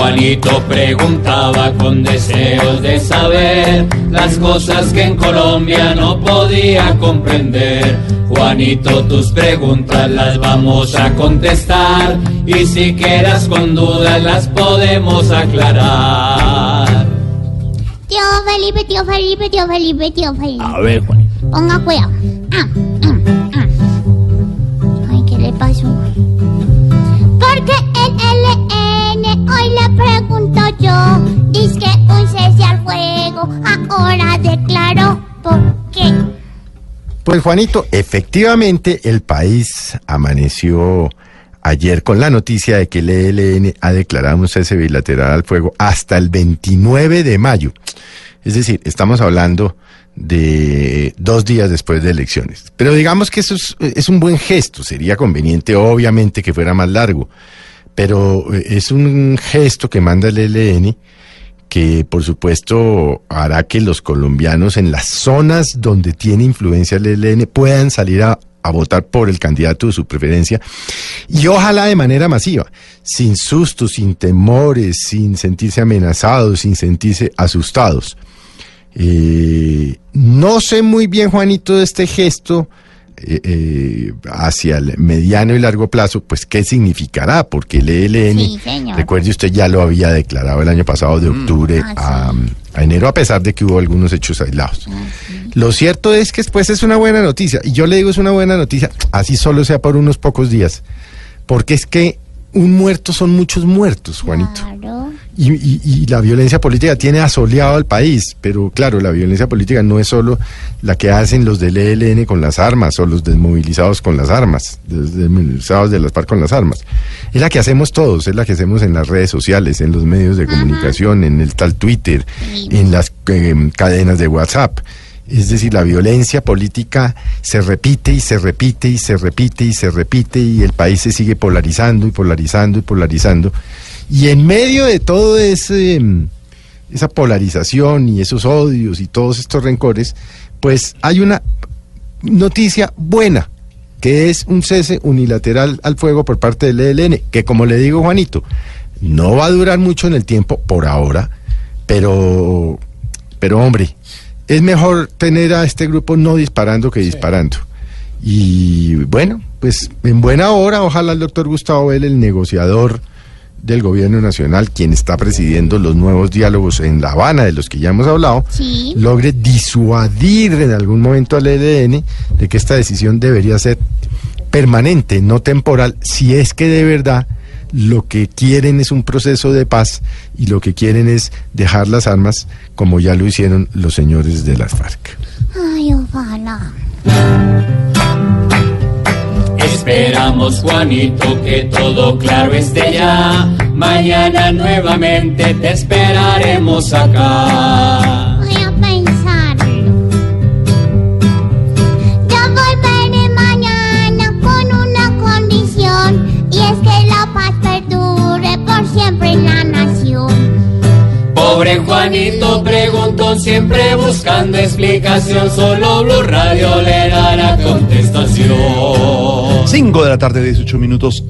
Juanito preguntaba con deseos de saber las cosas que en Colombia no podía comprender. Juanito, tus preguntas las vamos a contestar y si quedas con dudas las podemos aclarar. Tío Felipe, tío Felipe, tío Felipe, tío Felipe. A ver, Juanito. Ponga cuidado. Ah, Pues Juanito, efectivamente el país amaneció ayer con la noticia de que el ELN ha declarado un cese bilateral al fuego hasta el 29 de mayo. Es decir, estamos hablando de dos días después de elecciones. Pero digamos que eso es, es un buen gesto. Sería conveniente, obviamente, que fuera más largo. Pero eh, es un gesto que manda el ELN que por supuesto hará que los colombianos en las zonas donde tiene influencia el ELN puedan salir a, votar por el candidato de su preferencia y ojalá de manera masiva, sin sustos, sin temores, sin sentirse amenazados, sin sentirse asustados. Eh, no sé muy bien, Juanito, de este gesto. Eh, eh, hacia el mediano y largo plazo, pues qué significará, porque el ELN, Sí, recuerde usted, ya lo había declarado el año pasado de octubre Ah, a, a enero, a pesar de que hubo algunos hechos aislados. Lo cierto es que después es una buena noticia, y yo le digo es una buena noticia, así solo sea por unos pocos días, porque es que un muerto son muchos muertos, Juanito. Claro. Y, y- y la violencia política tiene asoleado al país, pero claro, la violencia política no es solo la que hacen los del ELN con las armas o los desmovilizados con las armas, los desmovilizados de las FARC con las armas. Es la que hacemos todos, es la que hacemos en las redes sociales, en los medios de comunicación, en el tal Twitter, en las eh, cadenas de WhatsApp. Es decir, la violencia política se repite y se repite y se repite y se repite y el país se sigue polarizando y polarizando y polarizando. Y en medio de todo ese, mm, esa polarización y esos odios y todos estos rencores, pues hay una noticia buena, que es un cese unilateral al fuego por parte del ELN, que como le digo Juanito, no va a durar mucho en el tiempo por ahora, pero, pero hombre, es mejor tener a este grupo no disparando que disparando. Y bueno, pues en buena hora, ojalá el doctor Gustavo Bell, el negociador del gobierno nacional, quien está presidiendo los nuevos diálogos en La Habana, de los que ya hemos hablado, Sí. logre disuadir en algún momento al ELN de que esta decisión debería ser permanente, no temporal, si es que de verdad lo que quieren es un proceso de paz y lo que quieren es dejar las armas como ya lo hicieron los señores de las FARC. Ay, ojalá. Esperamos, Juanito, que todo claro esté ya. Mañana nuevamente te esperaremos acá. Voy a pensarlo. Yo volveré mañana con una condición y es que la paz perdure por siempre en la. Pobre Juanito preguntó siempre buscando explicación. Solo Blue Radio le dará contestación. 5 de la tarde, 18 minutos.